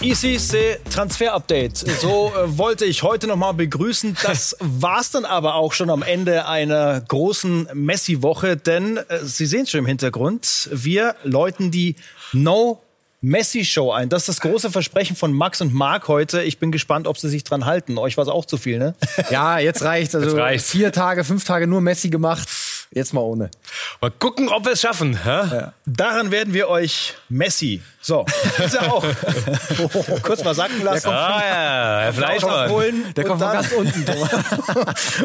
Se Transfer Update. So äh, wollte ich heute nochmal begrüßen. Das war's dann aber auch schon am Ende einer großen Messi-Woche, denn äh, Sie sehen es schon im Hintergrund. Wir läuten die No Messi-Show ein. Das ist das große Versprechen von Max und Marc heute. Ich bin gespannt, ob sie sich dran halten. Euch war es auch zu viel, ne? Ja, jetzt reicht. Also Jetzt reicht's. vier Tage, fünf Tage nur Messi gemacht. Jetzt mal ohne. Mal gucken, ob wir es schaffen. hä? Daran werden wir euch Messi. So, ist er auch. Kurz mal sacken lassen. Ah ja, Herr Fleischmann. Holen Der kommt von dann- ganz unten. Thomas.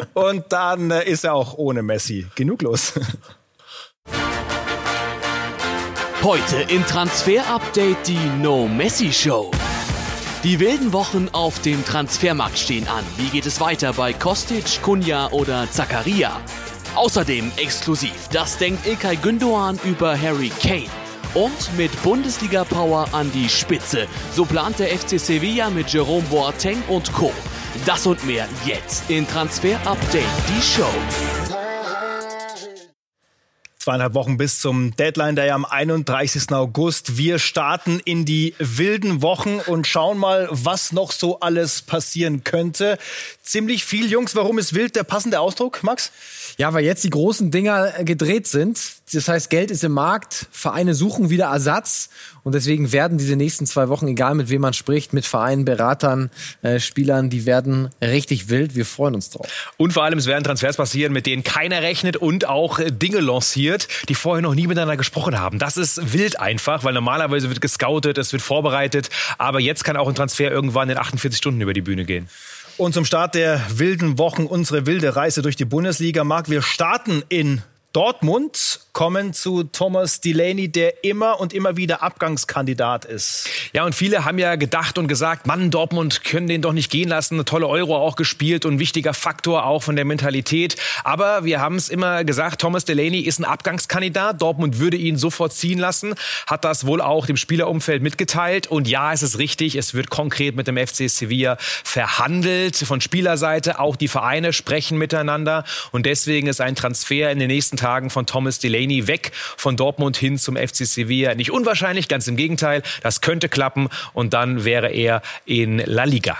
Und dann äh, ist er auch ohne Messi. Genug los. Heute im Transfer Update die No Messi Show. Die wilden Wochen auf dem Transfermarkt stehen an. Wie geht es weiter bei Kostic, Kunja oder Zakaria? Außerdem exklusiv, das denkt Ilkay Gündoğan über Harry Kane. Und mit Bundesliga-Power an die Spitze. So plant der FC Sevilla mit Jerome Boateng und Co. Das und mehr jetzt in Transfer Update, die Show. Zweieinhalb Wochen bis zum Deadline, der ja am 31. August. Wir starten in die wilden Wochen und schauen mal, was noch so alles passieren könnte. Ziemlich viel, Jungs. Warum ist wild der passende Ausdruck, Max? Ja, weil jetzt die großen Dinger äh, gedreht sind. Das heißt, Geld ist im Markt, Vereine suchen wieder Ersatz und deswegen werden diese nächsten zwei Wochen, egal mit wem man spricht, mit Vereinen, Beratern, äh, Spielern, die werden richtig wild. Wir freuen uns drauf. Und vor allem, es werden Transfers passieren, mit denen keiner rechnet und auch Dinge lanciert, die vorher noch nie miteinander gesprochen haben. Das ist wild einfach, weil normalerweise wird gescoutet, es wird vorbereitet, aber jetzt kann auch ein Transfer irgendwann in 48 Stunden über die Bühne gehen. Und zum Start der wilden Wochen unsere wilde Reise durch die Bundesliga, Marc. Wir starten in Dortmund, kommen zu Thomas Delaney, der immer und immer wieder Abgangskandidat ist. Ja, und viele haben ja gedacht und gesagt, Mann, Dortmund können den doch nicht gehen lassen. Eine tolle Euro auch gespielt und wichtiger Faktor auch von der Mentalität. Aber wir haben es immer gesagt, Thomas Delaney ist ein Abgangskandidat. Dortmund würde ihn sofort ziehen lassen, hat das wohl auch dem Spielerumfeld mitgeteilt. Und ja, es ist richtig, es wird konkret mit dem FC Sevilla verhandelt von Spielerseite. Auch die Vereine sprechen miteinander. Und deswegen ist ein Transfer in den nächsten Tagen von Thomas Delaney weg von Dortmund hin zum FC Sevilla nicht unwahrscheinlich, ganz im Gegenteil. Das könnte klappen und dann wäre er in La Liga.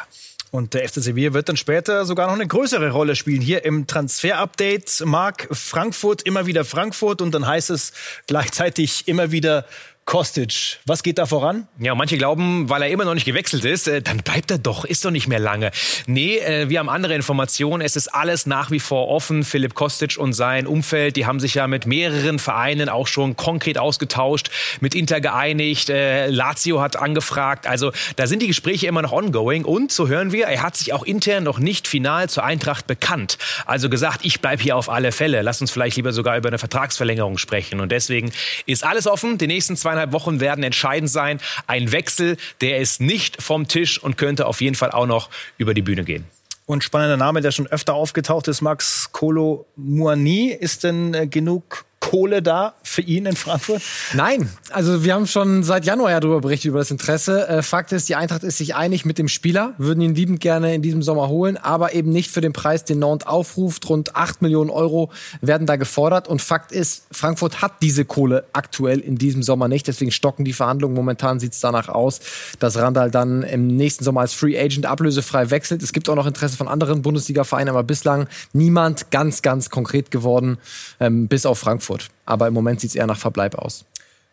Und der FC Sevilla wird dann später sogar noch eine größere Rolle spielen. Hier im Transfer-Update, Marc, Frankfurt, immer wieder Frankfurt und dann heißt es gleichzeitig immer wieder Kostic. Was geht da voran? Ja, manche glauben, weil er immer noch nicht gewechselt ist, äh, dann bleibt er doch, ist doch nicht mehr lange. Nee, äh, wir haben andere Informationen. Es ist alles nach wie vor offen. Philipp Kostic und sein Umfeld, die haben sich ja mit mehreren Vereinen auch schon konkret ausgetauscht, mit Inter geeinigt. Äh, Lazio hat angefragt. Also da sind die Gespräche immer noch ongoing. Und so hören wir, er hat sich auch intern noch nicht final zur Eintracht bekannt. Also gesagt, ich bleib hier auf alle Fälle. Lass uns vielleicht lieber sogar über eine Vertragsverlängerung sprechen. Und deswegen ist alles offen. Die nächsten zweieinhalb Wochen werden entscheidend sein. Ein Wechsel, der ist nicht vom Tisch und könnte auf jeden Fall auch noch über die Bühne gehen. Und spannender Name, der schon öfter aufgetaucht ist, Max Kolo Muani. Ist denn äh, genug Kohle da für ihn in Frankfurt? Nein, also wir haben schon seit Januar ja darüber berichtet, über das Interesse. Äh, Fakt ist, die Eintracht ist sich einig mit dem Spieler, würden ihn liebend gerne in diesem Sommer holen, aber eben nicht für den Preis, den Nantes aufruft. Rund 8 Millionen Euro werden da gefordert. Und Fakt ist, Frankfurt hat diese Kohle aktuell in diesem Sommer nicht. Deswegen stocken die Verhandlungen. Momentan sieht es danach aus, dass Randall dann im nächsten Sommer als Free Agent ablösefrei wechselt. Es gibt auch noch Interesse von anderen Bundesliga-Vereinen, aber bislang niemand ganz, ganz konkret geworden, ähm, bis auf Frankfurt. Aber im Moment sieht es eher nach Verbleib aus.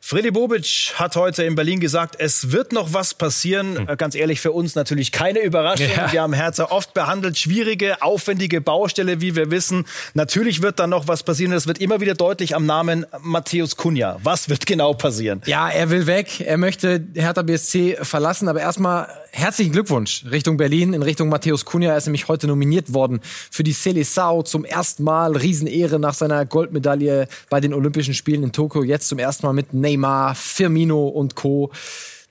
Freddy Bobic hat heute in Berlin gesagt, es wird noch was passieren. Äh, Ganz ehrlich, für uns natürlich keine Überraschung. Ja. Wir haben Herzer oft behandelt, schwierige, aufwendige Baustelle, wie wir wissen. Natürlich wird da noch was passieren. Es wird immer wieder deutlich am Namen Matthäus Kunja. Was wird genau passieren? Ja, er will weg. Er möchte Hertha BSC verlassen. Aber erstmal herzlichen Glückwunsch Richtung Berlin, in Richtung Matthäus Kunja. Er ist nämlich heute nominiert worden für die Seleção zum ersten Mal. Riesenehre nach seiner Goldmedaille bei den Olympischen Spielen in Tokio. Jetzt zum ersten Mal mit Neymar, Firmino und Co.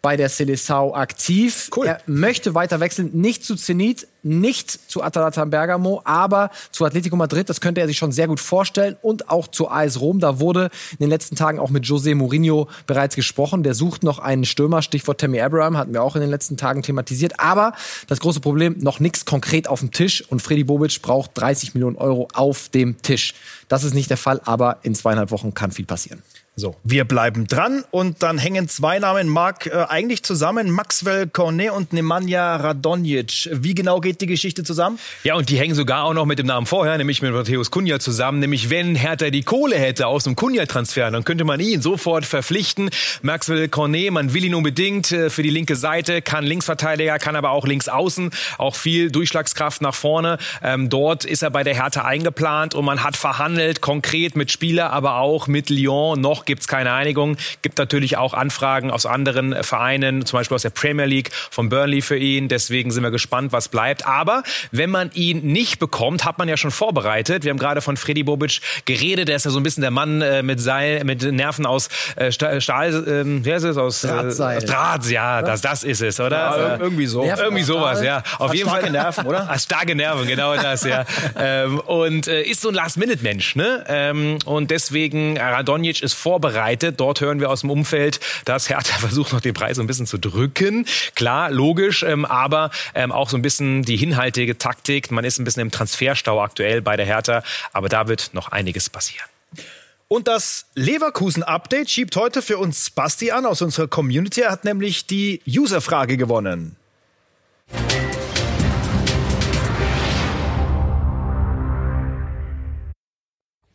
bei der Seleção aktiv. Cool. Er möchte weiter wechseln, nicht zu Zenit, nicht zu Atalanta Bergamo, aber zu Atletico Madrid. Das könnte er sich schon sehr gut vorstellen und auch zu AS Rom. Da wurde in den letzten Tagen auch mit José Mourinho bereits gesprochen. Der sucht noch einen Stürmer, Stichwort Tammy Abraham, hatten wir auch in den letzten Tagen thematisiert. Aber das große Problem, noch nichts konkret auf dem Tisch und Freddy Bobic braucht 30 Millionen Euro auf dem Tisch. Das ist nicht der Fall, aber in zweieinhalb Wochen kann viel passieren. So, wir bleiben dran und dann hängen zwei Namen, Marc, äh, eigentlich zusammen. Maxwell Cornet und Nemanja Radonjic. Wie genau geht die Geschichte zusammen? Ja, und die hängen sogar auch noch mit dem Namen vorher, nämlich mit Matthäus Kunja zusammen. Nämlich, wenn Hertha die Kohle hätte aus dem Kunja-Transfer, dann könnte man ihn sofort verpflichten. Maxwell Cornet, man will ihn unbedingt äh, für die linke Seite, kann Linksverteidiger, kann aber auch links außen, auch viel Durchschlagskraft nach vorne. Ähm, dort ist er bei der Hertha eingeplant und man hat verhandelt, konkret mit Spieler, aber auch mit Lyon noch gibt es keine Einigung. Gibt natürlich auch Anfragen aus anderen Vereinen, zum Beispiel aus der Premier League, von Burnley für ihn. Deswegen sind wir gespannt, was bleibt. Aber wenn man ihn nicht bekommt, hat man ja schon vorbereitet. Wir haben gerade von Freddy Bobic geredet. Der ist ja so ein bisschen der Mann äh, mit Seil, mit Nerven aus äh, Stahl, äh, wie heißt es? Aus Drahtseil. Äh, Draht, ja, das, das ist es, oder? Ja, irgendwie so. Nerven irgendwie sowas, ja. Auf jeden Fall Nerven, oder? Starke Nerven, genau das, ja. ähm, und äh, ist so ein Last-Minute-Mensch, ne? Ähm, und deswegen Radonjic ist vor vorbereitet. Dort hören wir aus dem Umfeld, dass Hertha versucht, noch den Preis ein bisschen zu drücken. Klar, logisch, ähm, aber ähm, auch so ein bisschen die hinhaltige Taktik. Man ist ein bisschen im Transferstau aktuell bei der Hertha, aber da wird noch einiges passieren. Und das Leverkusen-Update schiebt heute für uns Basti an aus unserer Community. Er hat nämlich die User-Frage gewonnen.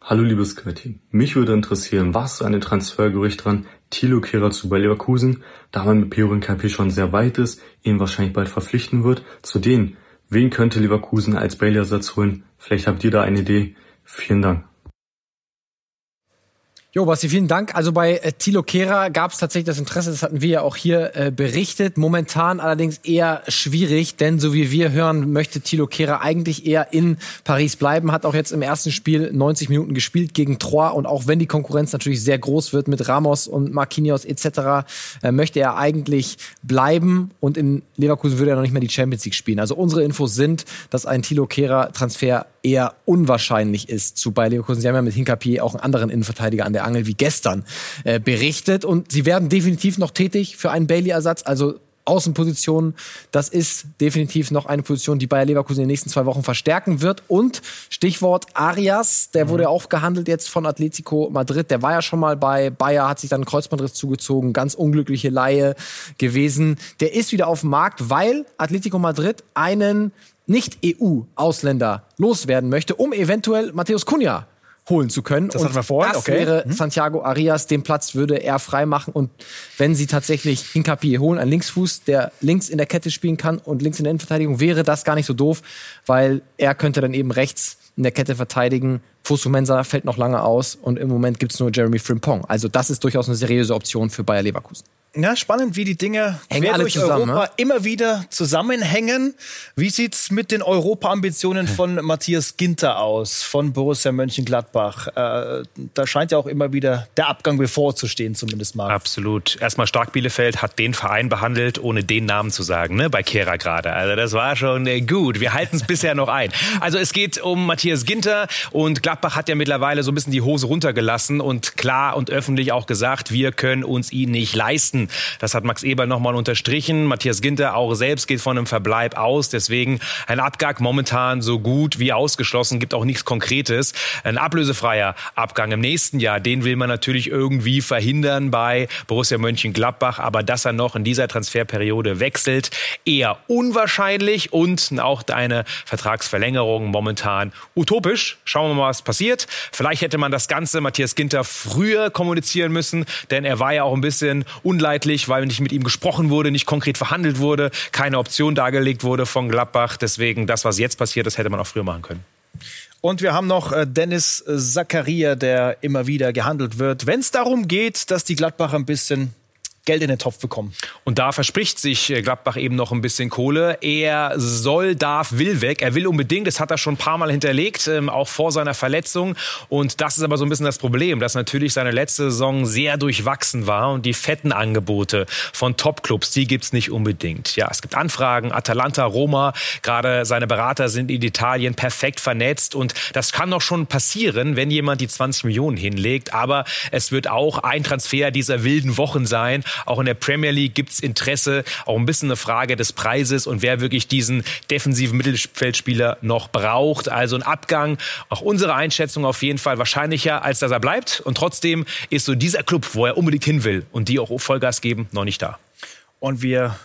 Hallo liebes Sky-Team. Mich würde interessieren, was an den Transfergerücht dran Thilo Kehrer zu bei Leverkusen, da man mit Peorin KP schon sehr weit ist, ihn wahrscheinlich bald verpflichten wird. Zu denen, wen könnte Leverkusen als Bailey-Ersatz holen? Vielleicht habt ihr da eine Idee. Vielen Dank. Jo, Basti, vielen Dank. Also bei äh, Thilo Kehrer gab es tatsächlich das Interesse, das hatten wir ja auch hier äh, berichtet. Momentan allerdings eher schwierig, denn so wie wir hören, möchte Thilo Kehrer eigentlich eher in Paris bleiben. Hat auch jetzt im ersten Spiel 90 Minuten gespielt gegen Troyes und auch wenn die Konkurrenz natürlich sehr groß wird mit Ramos und Marquinhos etc., äh, möchte er eigentlich bleiben und in Leverkusen würde er noch nicht mehr die Champions League spielen. Also unsere Infos sind, dass ein Thilo Kehrer Transfer eher unwahrscheinlich ist zu Bayer Leverkusen. Sie haben ja mit Hinkapier auch einen anderen Innenverteidiger an der Angel wie gestern äh, berichtet und sie werden definitiv noch tätig für einen Bailey-Ersatz. Also Außenpositionen, das ist definitiv noch eine Position, die Bayer Leverkusen in den nächsten zwei Wochen verstärken wird. Und Stichwort Arias, der mhm. wurde auch gehandelt jetzt von Atletico Madrid. Der war ja schon mal bei Bayer, hat sich dann einen Kreuzbandriss zugezogen, ganz unglückliche Laie gewesen. Der ist wieder auf dem Markt, weil Atletico Madrid einen nicht-EU-Ausländer loswerden möchte, um eventuell Matthäus Cunha holen zu können. Das hatten wir vorhin. Das okay. wäre hm. Santiago Arias, den Platz würde er freimachen. Und wenn sie tatsächlich Hinkapi holen, einen Linksfuß, der links in der Kette spielen kann und links in der Innenverteidigung, wäre das gar nicht so doof, weil er könnte dann eben rechts in der Kette verteidigen. Fusu Mensa fällt noch lange aus und im Moment gibt's nur Jeremy Frimpong. Also das ist durchaus eine seriöse Option für Bayer Leverkusen. Ja, spannend, wie die Dinge Hängen alle durch zusammen, Europa ne? immer wieder zusammenhängen. Wie sieht's mit den Europa-Ambitionen von Matthias Ginter aus, von Borussia Mönchengladbach? Äh, da scheint ja auch immer wieder der Abgang bevorzustehen, zumindest mal. Absolut. Erstmal Stark Bielefeld hat den Verein behandelt, ohne den Namen zu sagen, ne? bei Kehra gerade. Also das war schon äh, gut. Wir halten es bisher noch ein. Also es geht um Matthias Ginter und Gladbach hat ja mittlerweile so ein bisschen die Hose runtergelassen und klar und öffentlich auch gesagt, wir können uns ihn nicht leisten. Das hat Max Eber nochmal unterstrichen. Matthias Ginter auch selbst geht von einem Verbleib aus. Deswegen ein Abgang momentan so gut wie ausgeschlossen, gibt auch nichts Konkretes. Ein ablösefreier Abgang im nächsten Jahr, den will man natürlich irgendwie verhindern bei Borussia Mönchengladbach. Aber dass er noch in dieser Transferperiode wechselt, eher unwahrscheinlich und auch eine Vertragsverlängerung momentan utopisch. Schauen wir mal, was passiert. Vielleicht hätte man das Ganze Matthias Ginter früher kommunizieren müssen, denn er war ja auch ein bisschen unleidlich weil nicht mit ihm gesprochen wurde, nicht konkret verhandelt wurde, keine Option dargelegt wurde von Gladbach. Deswegen das, was jetzt passiert ist, hätte man auch früher machen können. Und wir haben noch äh, Dennis Zakaria, der immer wieder gehandelt wird. Wenn es darum geht, dass die Gladbacher ein bisschen Geld in den Topf bekommen. Und da verspricht sich äh, Gladbach eben noch ein bisschen Kohle. Er soll, darf, will weg. Er will unbedingt, das hat er schon ein paar Mal hinterlegt, ähm, auch vor seiner Verletzung. Und das ist aber so ein bisschen das Problem, dass natürlich seine letzte Saison sehr durchwachsen war und die fetten Angebote von Topclubs, die gibt's nicht unbedingt. Ja, es gibt Anfragen, Atalanta, Roma, gerade seine Berater sind in Italien perfekt vernetzt und das kann doch schon passieren, wenn jemand die 20 Millionen hinlegt. Aber es wird auch ein Transfer dieser wilden Wochen sein, auch in der Premier League gibt es Interesse, auch ein bisschen eine Frage des Preises und wer wirklich diesen defensiven Mittelfeldspieler noch braucht. Also ein Abgang, auch unsere Einschätzung auf jeden Fall wahrscheinlicher, als dass er bleibt. Und trotzdem ist so dieser Club, wo er unbedingt hin will und die auch Vollgas geben, noch nicht da. Und wir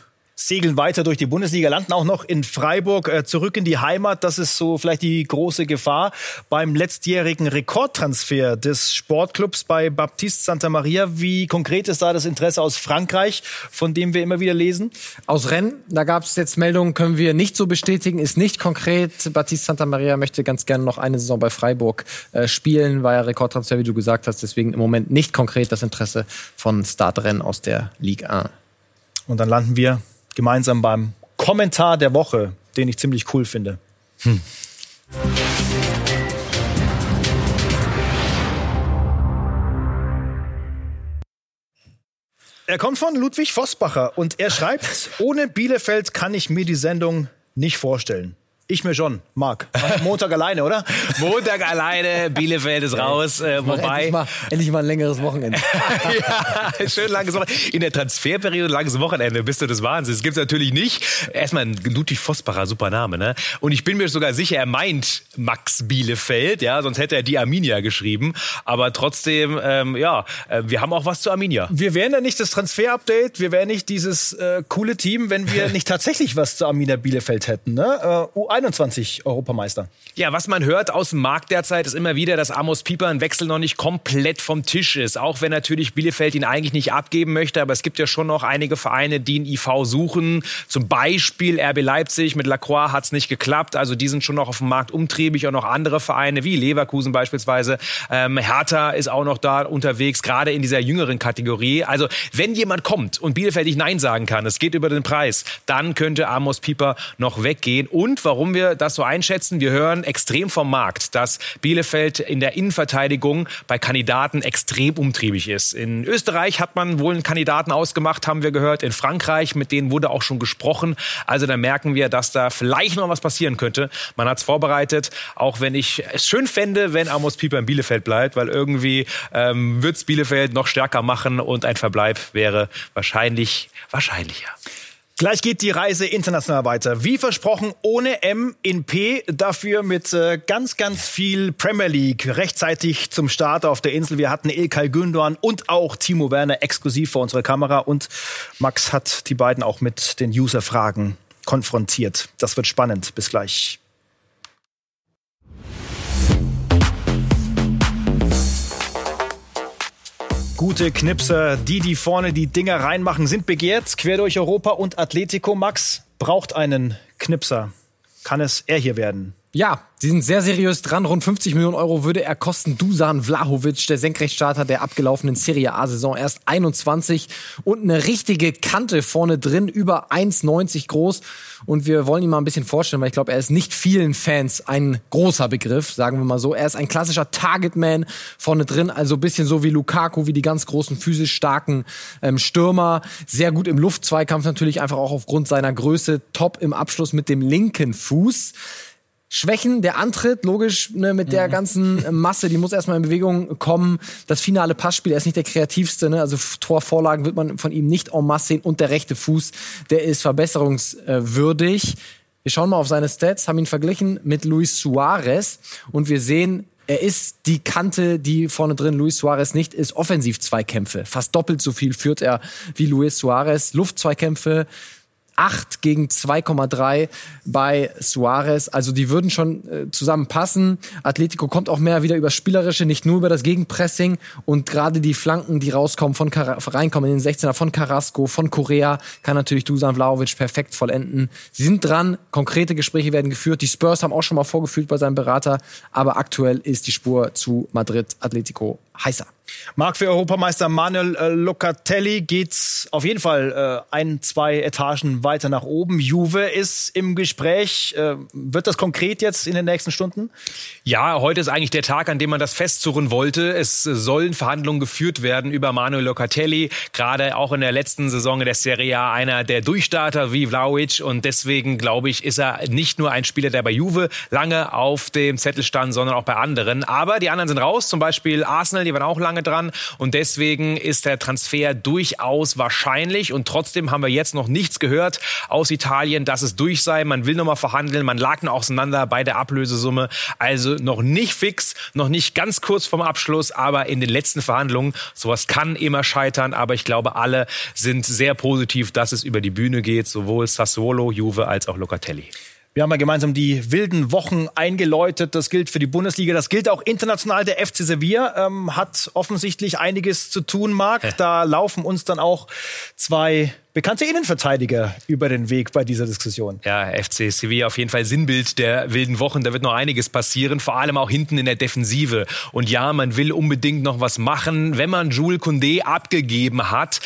segeln weiter durch die Bundesliga, landen auch noch in Freiburg, äh, zurück in die Heimat. Das ist so vielleicht die große Gefahr beim letztjährigen Rekordtransfer des Sportclubs bei Baptiste Santa Maria. Wie konkret ist da das Interesse aus Frankreich, von dem wir immer wieder lesen? Aus Rennes, da gab es jetzt Meldungen, können wir nicht so bestätigen, ist nicht konkret. Baptiste Santa Maria möchte ganz gerne noch eine Saison bei Freiburg äh, spielen, war ja Rekordtransfer, wie du gesagt hast. Deswegen im Moment nicht konkret das Interesse von Stade Rennes aus der Ligue 1. Und dann landen wir gemeinsam beim Kommentar der Woche, den ich ziemlich cool finde. Hm. Er kommt von Ludwig Vosbacher und er schreibt, ohne Bielefeld kann ich mir die Sendung nicht vorstellen. Ich mir schon, Marc. Montag alleine, oder? Montag alleine, Bielefeld ist raus. Äh, wobei. Endlich mal, endlich mal ein längeres Wochenende. ja, schön langes Wochenende. In der Transferperiode langes Wochenende, bist du das Wahnsinn. Das gibt's natürlich nicht. Erstmal ein Ludwig Vosbacher, super Name, ne? Und ich bin mir sogar sicher, er meint Max Bielefeld, ja, sonst hätte er die Arminia geschrieben. Aber trotzdem, ähm, ja, äh, wir haben auch was zu Arminia. Wir wären ja nicht das Transfer-Update, wir wären nicht dieses äh, coole Team, wenn wir nicht tatsächlich was zu Arminia Bielefeld hätten, ne? Äh, 21 Europameister. Ja, was man hört aus dem Markt derzeit ist immer wieder, dass Amos Pieper ein Wechsel noch nicht komplett vom Tisch ist. Auch wenn natürlich Bielefeld ihn eigentlich nicht abgeben möchte. Aber es gibt ja schon noch einige Vereine, die einen IV suchen. Zum Beispiel RB Leipzig. Mit Lacroix hat es nicht geklappt. Also die sind schon noch auf dem Markt umtriebig. Auch noch andere Vereine wie Leverkusen beispielsweise. Ähm, Hertha ist auch noch da unterwegs, gerade in dieser jüngeren Kategorie. Also wenn jemand kommt und Bielefeld nicht Nein sagen kann, es geht über den Preis, dann könnte Amos Pieper noch weggehen. Und warum warum wir das so einschätzen. Wir hören extrem vom Markt, dass Bielefeld in der Innenverteidigung bei Kandidaten extrem umtriebig ist. In Österreich hat man wohl einen Kandidaten ausgemacht, haben wir gehört. In Frankreich, mit denen wurde auch schon gesprochen. Also da merken wir, dass da vielleicht noch was passieren könnte. Man hat es vorbereitet, auch wenn ich es schön fände, wenn Amos Pieper in Bielefeld bleibt, weil irgendwie ähm, wird es Bielefeld noch stärker machen und ein Verbleib wäre wahrscheinlich wahrscheinlicher. Gleich geht die Reise international weiter. Wie versprochen, ohne M in P, dafür mit äh, ganz, ganz viel Premier League rechtzeitig zum Start auf der Insel. Wir hatten Ilkay Gündoğan und auch Timo Werner exklusiv vor unserer Kamera und Max hat die beiden auch mit den User-Fragen konfrontiert. Das wird spannend. Bis gleich. Gute Knipser, die, die vorne die Dinger reinmachen, sind begehrt. Quer durch Europa und Atletico Max braucht einen Knipser. Kann es er hier werden? Ja, Sie sind sehr seriös dran. Rund 50 Millionen Euro würde er kosten. Dusan Vlahovic, der Senkrechtstarter der abgelaufenen Serie A-Saison, erst 21 und eine richtige Kante vorne drin, über 1,90 groß. Und wir wollen ihn mal ein bisschen vorstellen, weil ich glaube, er ist nicht vielen Fans ein großer Begriff, sagen wir mal so. Er ist ein klassischer Targetman vorne drin, also bisschen so wie Lukaku, wie die ganz großen physisch starken ähm, Stürmer. Sehr gut im Luftzweikampf natürlich einfach auch aufgrund seiner Größe. Top im Abschluss mit dem linken Fuß. Schwächen, der Antritt, logisch, ne, mit der mhm. ganzen Masse, die muss erstmal in Bewegung kommen. Das finale Passspiel, er ist nicht der kreativste, ne? also Torvorlagen wird man von ihm nicht en masse sehen und der rechte Fuß, der ist verbesserungswürdig. Wir schauen mal auf seine Stats, haben ihn verglichen mit Luis Suarez und wir sehen, er ist die Kante, die vorne drin Luis Suarez nicht ist. Offensiv-Zweikämpfe. Fast doppelt so viel führt er wie Luis Suarez. Luftzweikämpfe 8 gegen 2,3 bei Suarez. Also die würden schon äh, zusammenpassen. Atletico kommt auch mehr wieder über Spielerische, nicht nur über das Gegenpressing. Und gerade die Flanken, die rauskommen, von reinkommen in den 16er von Carrasco, von Korea, kann natürlich Dusan Vlaovic perfekt vollenden. Sie sind dran, konkrete Gespräche werden geführt. Die Spurs haben auch schon mal vorgefühlt bei seinem Berater. Aber aktuell ist die Spur zu Madrid Atletico heißer. Marc, für Europameister Manuel äh, Locatelli geht's auf jeden Fall äh, ein, zwei Etagen weiter nach oben. Juve ist im Gespräch. Äh, wird das konkret jetzt in den nächsten Stunden? Ja, heute ist eigentlich der Tag, an dem man das festzurren wollte. Es sollen Verhandlungen geführt werden über Manuel Locatelli. Gerade auch in der letzten Saison der Serie A einer der Durchstarter wie Vlaovic. Und deswegen, glaube ich, ist er nicht nur ein Spieler, der bei Juve lange auf dem Zettel stand, sondern auch bei anderen. Aber die anderen sind raus. Zum Beispiel Arsenal, die waren auch lange dran. Und deswegen ist der Transfer durchaus wahrscheinlich. Und trotzdem haben wir jetzt noch nichts gehört aus Italien, dass es durch sei. Man will nochmal verhandeln. Man lag noch auseinander bei der Ablösesumme. Also noch nicht fix, noch nicht ganz kurz vorm Abschluss, aber in den letzten Verhandlungen. Sowas kann immer scheitern. Aber ich glaube, alle sind sehr positiv, dass es über die Bühne geht. Sowohl Sassuolo, Juve als auch Locatelli. Wir haben ja gemeinsam die wilden Wochen eingeläutet. Das gilt für die Bundesliga, das gilt auch international. Der FC Sevilla ähm, hat offensichtlich einiges zu tun, Marc. Da laufen uns dann auch zwei bekannte Innenverteidiger über den Weg bei dieser Diskussion. Ja, FC Sevilla auf jeden Fall Sinnbild der wilden Wochen. Da wird noch einiges passieren, vor allem auch hinten in der Defensive. Und ja, man will unbedingt noch was machen, wenn man Jules Koundé abgegeben hat.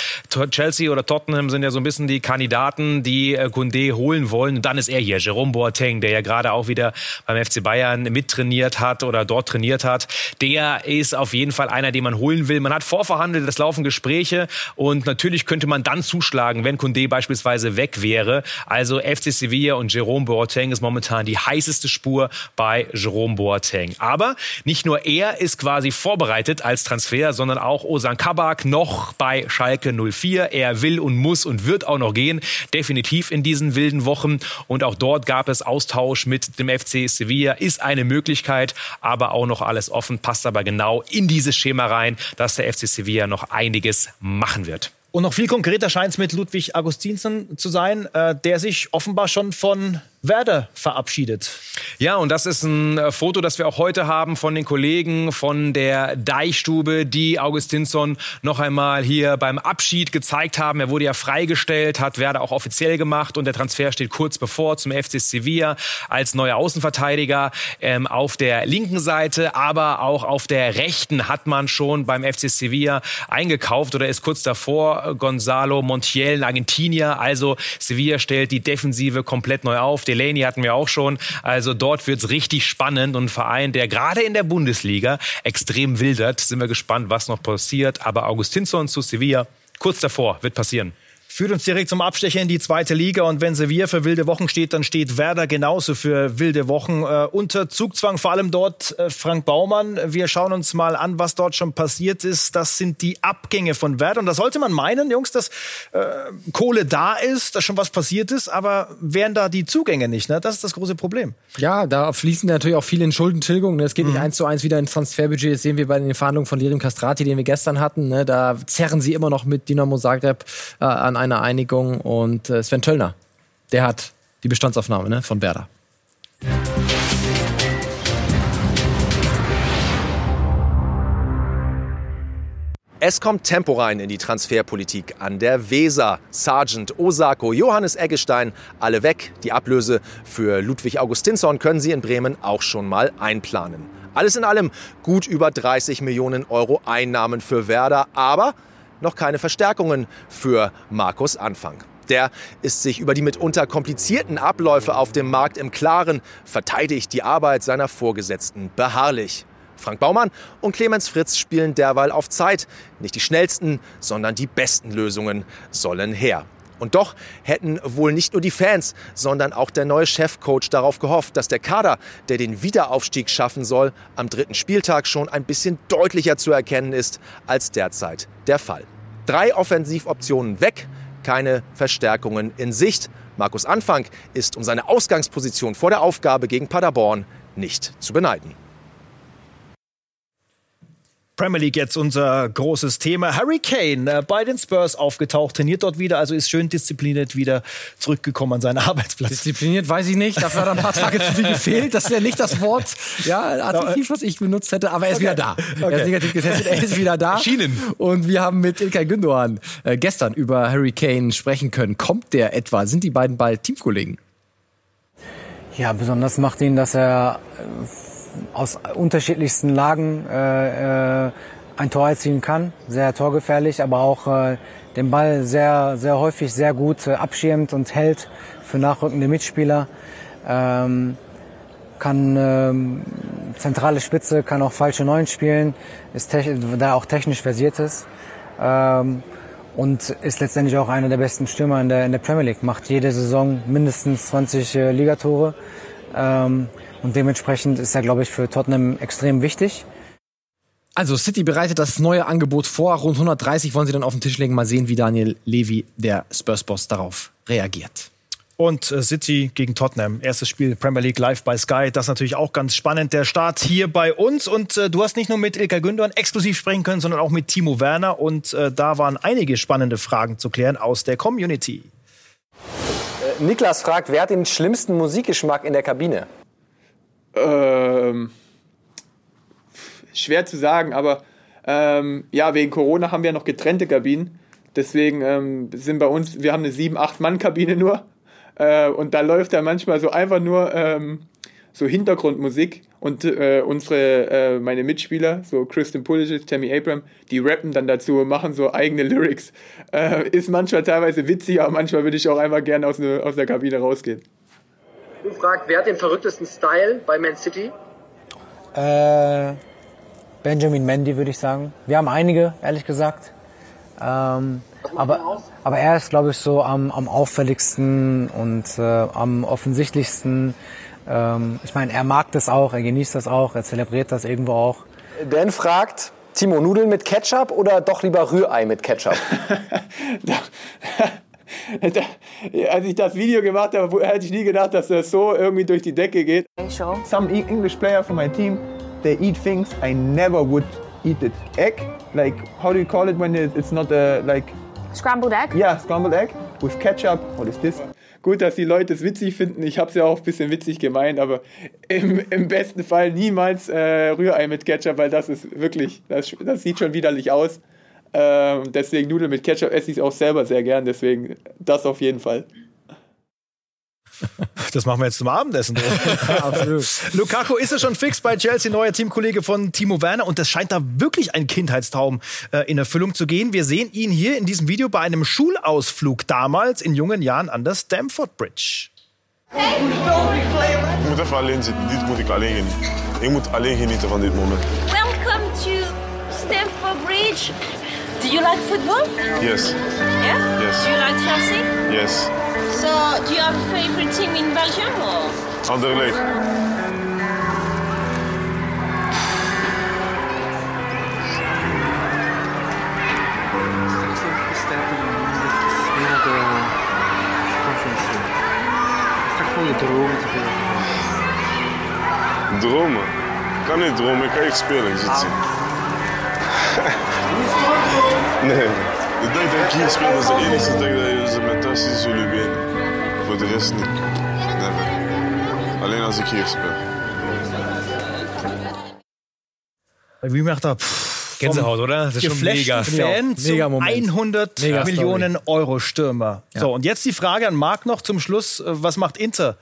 Chelsea oder Tottenham sind ja so ein bisschen die Kandidaten, die äh, Koundé holen wollen. Und dann ist er hier, Jerome Boateng, der ja gerade auch wieder beim FC Bayern mittrainiert hat oder dort trainiert hat. Der ist auf jeden Fall einer, den man holen will. Man hat vorverhandelt, es laufen Gespräche und natürlich könnte man dann zuschlagen wenn Kunde beispielsweise weg wäre. Also FC Sevilla und Jerome Boateng ist momentan die heißeste Spur bei Jerome Boateng. Aber nicht nur er ist quasi vorbereitet als Transfer, sondern auch Osan Kabak noch bei Schalke 04. Er will und muss und wird auch noch gehen. Definitiv in diesen wilden Wochen. Und auch dort gab es Austausch mit dem FC Sevilla. Ist eine Möglichkeit, aber auch noch alles offen. Passt aber genau in dieses Schema rein, dass der FC Sevilla noch einiges machen wird. Und noch viel konkreter scheint es mit Ludwig Augustinsen zu sein, äh, der sich offenbar schon von Werder verabschiedet. Ja, und das ist ein äh, Foto, das wir auch heute haben von den Kollegen von der Deichstube, die Augustinsson noch einmal hier beim Abschied gezeigt haben. Er wurde ja freigestellt, hat Werder auch offiziell gemacht und der Transfer steht kurz bevor zum FC Sevilla als neuer Außenverteidiger ähm, auf der linken Seite, aber auch auf der rechten hat man schon beim FC Sevilla eingekauft oder ist kurz davor Gonzalo Montiel, Argentinier. Also Sevilla stellt die Defensive komplett neu auf. Delaney hatten wir auch schon. Also dort wird's richtig spannend und ein Verein, der gerade in der Bundesliga extrem wildert. Sind wir gespannt, was noch passiert. Aber Augustinsson zu Sevilla, kurz davor, wird passieren führt uns direkt zum Abstecher in die zweite Liga. Und wenn Sevilla für wilde Wochen steht, dann steht Werder genauso für wilde Wochen. Äh, unter Zugzwang vor allem dort äh, Frank Baumann. Wir schauen uns mal an, was dort schon passiert ist. Das sind die Abgänge von Werder. Und da sollte man meinen, Jungs, dass äh, Kohle da ist, dass schon was passiert ist. Aber wären da die Zugänge nicht? Ne? Das ist das große Problem. Ja, da fließen natürlich auch viele in Schuldentilgung. Es geht mhm. nicht eins zu eins wieder ins Transferbudget. Das sehen wir bei den Verhandlungen von Lirim Castrati, den wir gestern hatten. Ne? Da zerren sie immer noch mit Dinamo Zagreb äh, an einer Einigung und äh, Sven Töllner, der hat die Bestandsaufnahme ne, von Werder. Es kommt Tempo rein in die Transferpolitik an der Weser. Sargent, Osako, Johannes Eggestein, alle weg. Die Ablöse für Ludwig Augustinsson können Sie in Bremen auch schon mal einplanen. Alles in allem gut über 30 Millionen Euro Einnahmen für Werder, aber noch keine Verstärkungen für Markus Anfang. Der ist sich über die mitunter komplizierten Abläufe auf dem Markt im Klaren, verteidigt die Arbeit seiner Vorgesetzten beharrlich. Frank Baumann und Clemens Fritz spielen derweil auf Zeit. Nicht die schnellsten, sondern die besten Lösungen sollen her. Und doch hätten wohl nicht nur die Fans, sondern auch der neue Chefcoach darauf gehofft, dass der Kader, der den Wiederaufstieg schaffen soll, am dritten Spieltag schon ein bisschen deutlicher zu erkennen ist als derzeit der Fall. Drei Offensivoptionen weg, keine Verstärkungen in Sicht. Markus Anfang ist um seine Ausgangsposition vor der Aufgabe gegen Paderborn nicht zu beneiden. Premier League jetzt unser großes Thema. Harry Kane äh, bei den Spurs aufgetaucht, trainiert dort wieder, also ist schön diszipliniert wieder zurückgekommen an seinen Arbeitsplatz. Diszipliniert weiß ich nicht, dafür hat er ein paar Tage zu viel gefehlt. Das ist ja nicht das Wort, ja, Adjektiv, was ich benutzt hätte, aber er ist okay. wieder da. Okay. Er ist negativ getestet, er ist wieder da. Schienen. Und wir haben mit Ilkay Gündoğan äh, gestern über Harry Kane sprechen können. Kommt der etwa? Sind die beiden bald Teamkollegen? Ja, besonders macht ihn, dass er äh, aus unterschiedlichsten Lagen äh, äh, ein Tor erzielen kann, sehr torgefährlich, aber auch äh, den Ball sehr, sehr häufig sehr gut äh, abschirmt und hält für nachrückende Mitspieler. Ähm, kann ähm, zentrale Spitze, kann auch falsche Neun spielen, ist da auch technisch versiert ist. Ähm, und ist letztendlich auch einer der besten Stürmer in der, in der Premier League. Macht jede Saison mindestens 20 äh, Ligatore. Ähm, und dementsprechend ist er, glaube ich, für Tottenham extrem wichtig. Also City bereitet das neue Angebot vor. Rund 130 wollen sie dann auf den Tisch legen. Mal sehen, wie Daniel Levy, der Spurs-Boss, darauf reagiert. Und äh, City gegen Tottenham. Erstes Spiel Premier League live bei Sky. Das ist natürlich auch ganz spannend. Der Start hier bei uns. Und äh, du hast nicht nur mit Ilka Gündogan exklusiv sprechen können, sondern auch mit Timo Werner. Und äh, da waren einige spannende Fragen zu klären aus der Community. Äh, Niklas fragt, wer hat den schlimmsten Musikgeschmack in der Kabine? Ähm, schwer zu sagen, aber ähm, ja, wegen Corona haben wir noch getrennte Kabinen. Deswegen ähm, sind bei uns, wir haben eine 7-8-Mann-Kabine nur. Äh, und da läuft da manchmal so einfach nur ähm, so Hintergrundmusik. Und äh, unsere, äh, meine Mitspieler, so Kristen Pulisic, Tammy Abram, die rappen dann dazu und machen so eigene Lyrics. Äh, ist manchmal teilweise witzig, aber manchmal würde ich auch einfach gerne aus, ne, aus der Kabine rausgehen. Du fragst, wer hat den verrücktesten Style bei Man City? Äh, Benjamin Mendy würde ich sagen. Wir haben einige, ehrlich gesagt. Ähm, aber, aber er ist, glaube ich, so am, am auffälligsten und äh, am offensichtlichsten. Ähm, ich meine, er mag das auch, er genießt das auch, er zelebriert das irgendwo auch. Dan fragt, Timo, Nudeln mit Ketchup oder doch lieber Rührei mit Ketchup? Als ich das Video gemacht habe, hätte ich nie gedacht, dass das so irgendwie durch die Decke geht. Some e- English player from my team, they eat things I never would eat it. Egg, like how do you call it when it's not a like Scrambled egg? yeah scrambled egg with ketchup? What is this? Gut, dass die Leute es witzig finden. Ich habe es ja auch ein bisschen witzig gemeint, aber im, im besten Fall niemals äh, Rührei mit Ketchup, weil das ist wirklich, das, das sieht schon widerlich aus. Ähm, deswegen Nudeln mit Ketchup esse ich auch selber sehr gern, deswegen das auf jeden Fall. Das machen wir jetzt zum Abendessen. Absolut. Lukaku ist ja schon fix bei Chelsea, neuer Teamkollege von Timo Werner. Und das scheint da wirklich ein Kindheitstraum äh, in Erfüllung zu gehen. Wir sehen ihn hier in diesem Video bei einem Schulausflug damals in jungen Jahren an der Stamford Bridge. Ik moet even alleen zitten. Dit moet ik alleen genieten. Ik moet alleen genieten van dit moment. Welcome to Stamford Bridge. Do you like football? Yes. Yeah? Yes. Do you like Chelsea? Yes. So, do you have a favorite team in Belgium or? Anderlecht. Dromen? Ik kan niet dromen, ik kan echt spelen, ik zit zien. Nee, de dag dat ik hier speel, dat is de enige dag dat ze met thuis zien zullen winnen. Voor de rest niet. Never. Alleen als ik hier speel. Wie macht er? Gänsehaut, oder? Das ist schon mega. Fan zum Mega Moment. 100 Mega Millionen Euro Stürmer. Ja. So, und jetzt die Frage an Marc noch zum Schluss. Äh, Was macht Inter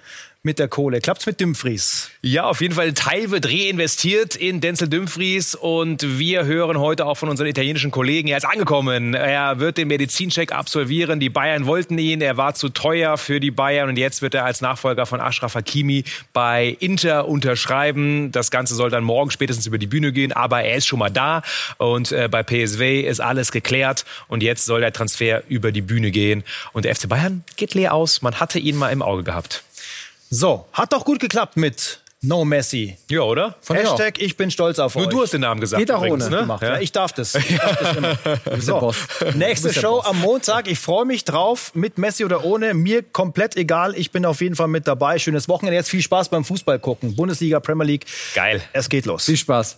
mit der Kohle? Klappt's mit Dumfries? Ja, auf jeden Fall. Teil wird reinvestiert in Denzel Dumfries und wir hören heute auch von unseren italienischen Kollegen, er ist angekommen. Er wird den Medizincheck absolvieren. Die Bayern wollten ihn, er war zu teuer für die Bayern und jetzt wird er als Nachfolger von Ashraf Hakimi bei Inter unterschreiben. Das Ganze soll dann morgen spätestens über die Bühne gehen, aber er ist schon mal da und äh, bei PSW ist alles geklärt und jetzt soll der Transfer über die Bühne gehen und der FC Bayern geht leer aus. Man hatte ihn mal im Auge gehabt. So, hat doch gut geklappt mit No Messi. Ja, oder? Von Hashtag, ich bin stolz auf Nur euch. du hast den Namen gesagt. Geht auch ohne. ne? gemacht. Ja. ich darf das. Ich darf das immer. der so, Boss. nächste bist der Show Boss. am Montag. Ich freue mich drauf, mit Messi oder ohne. Mir komplett egal. Ich bin auf jeden Fall mit dabei. Schönes Wochenende. Jetzt viel Spaß beim Fußball gucken. Bundesliga, Premier League. Geil. Es geht los. Viel Spaß.